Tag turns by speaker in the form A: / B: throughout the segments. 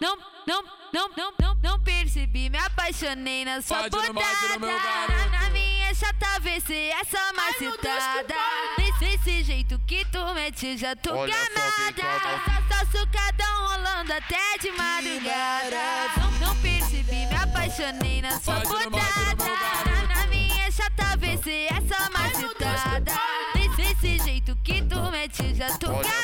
A: não, não, não, não, não, não percebi, me apaixonei na sua
B: Pode
A: botada. Na, minha chata, se essa macetada. Desse, desse jeito que tu mete, já tô
B: Olha
A: gamada. Só, só sucadão rolando até de madrugada. Não, não percebi, me apaixonei na sua botada.
B: garoto.
A: Na, minha chata, se essa macetada. Desse, desse jeito que tu mete, já tô
B: Olha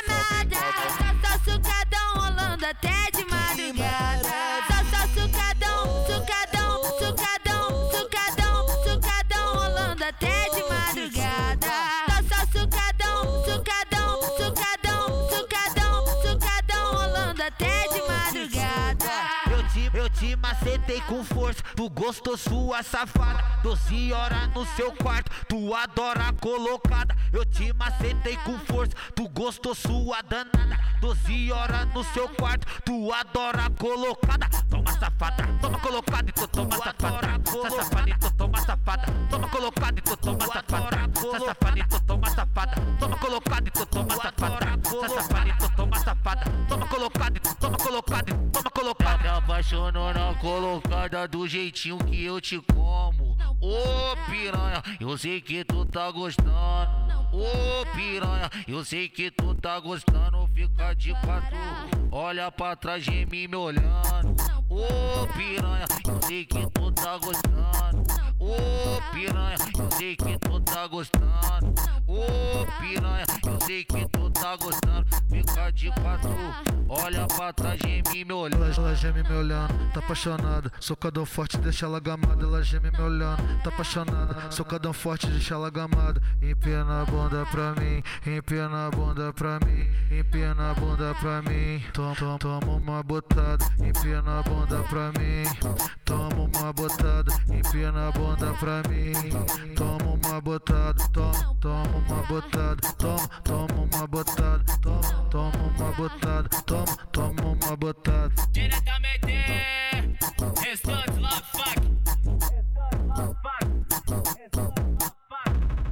C: te, macetei com força, tu gostou sua safada. 12 horas no seu quarto, tu adora colocada. Eu te macetei com força, tu gostou sua danada. 12 horas no seu quarto, tu adora colocada. Toma safada, toma colocada e tu toma safada. Essa safada e tu toma safada. Toma colocada e tu toma safada. Essa safada e tu toma safada. Toma colocada e tu toma safada. Essa safada e tu toma safada. Toma colocada e tu toma colocada apaixonou na colocada do jeitinho que eu te como. Ô piranha, eu sei que tu tá gostando. Ô piranha, eu sei que tu tá gostando. Fica de quatro, olha pra trás de mim me olhando. Ô piranha, eu sei que tu tá gostando. Ô piranha, eu sei que tu tá gostando. Ô piranha, eu sei que tu tá gostando. Fica de quatro, olha pra trás mim me olhando.
D: Ela, ela geme me olhando, tá apaixonada. Socadão forte, deixa ela gamada. Ela geme me olhando, tá apaixonada. Socadão forte, deixa ela gamada. Empina a bunda pra mim, empina a bunda pra mim, empina a bunda pra mim. Toma, toma, toma uma botada, empina a bunda pra mim. Toma uma botada, empina a bunda pra mim. Toma uma botada, toma, toma uma botada, toma, toma uma botada, toma, toma uma botada, toma, toma uma botada. Diretamente